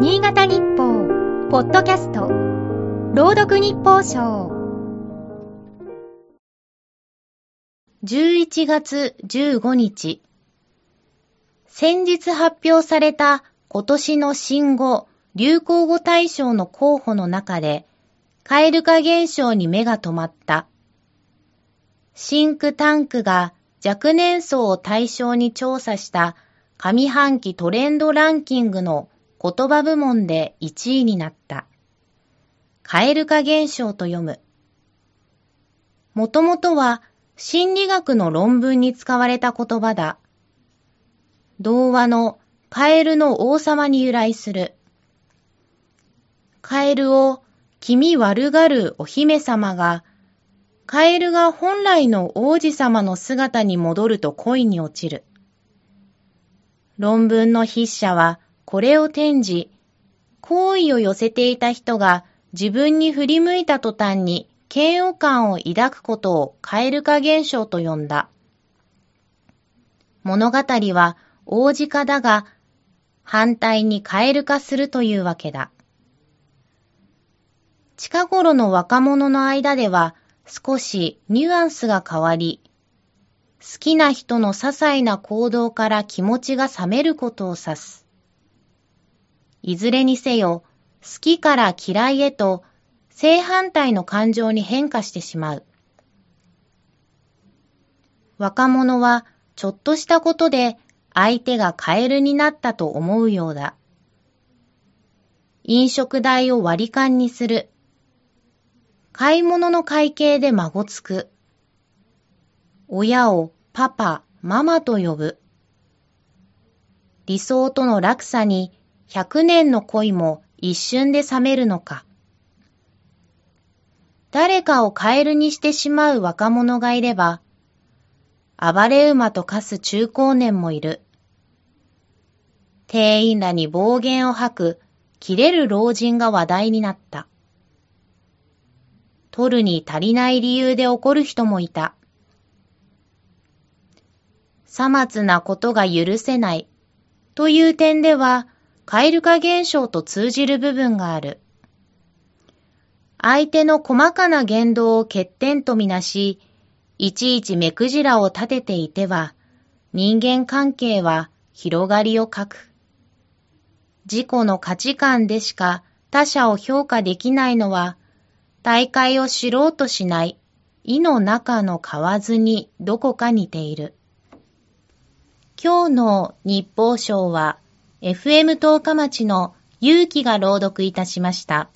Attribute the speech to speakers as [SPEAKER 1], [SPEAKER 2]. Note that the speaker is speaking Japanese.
[SPEAKER 1] 新潟日報、ポッドキャスト、朗読日報賞。
[SPEAKER 2] 11月15日。先日発表された今年の新語・流行語大賞の候補の中で、蛙化現象に目が止まった。シンクタンクが若年層を対象に調査した上半期トレンドランキングの言葉部門で1位になった。蛙化現象と読む。もともとは心理学の論文に使われた言葉だ。童話のカエルの王様に由来する。カエルを気味悪がるお姫様が、カエルが本来の王子様の姿に戻ると恋に落ちる。論文の筆者はこれを転じ、好意を寄せていた人が自分に振り向いた途端に嫌悪感を抱くことを蛙化現象と呼んだ。物語は王子化だが、反対に蛙化するというわけだ。近頃の若者の間では少しニュアンスが変わり、好きな人の些細な行動から気持ちが冷めることを指す。いずれにせよ、好きから嫌いへと正反対の感情に変化してしまう。若者はちょっとしたことで相手がカエルになったと思うようだ。飲食代を割り勘にする。買い物の会計で孫つく。親をパパ、ママと呼ぶ。理想との落差に100年の恋も一瞬で冷めるのか。誰かをカエルにしてしまう若者がいれば、暴れ馬と化す中高年もいる。店員らに暴言を吐く、切れる老人が話題になった。取るに足りない理由で怒る人もいた。さまつなことが許せないという点では、蛙化現象と通じる部分がある。相手の細かな言動を欠点とみなし、いちいち目くじらを立てていては、人間関係は広がりを欠く。自己の価値観でしか他者を評価できないのは、大会を知ろうとしない意の中の蛙にどこか似ている。今日の日報賞は FM 十日町の勇気が朗読いたしました。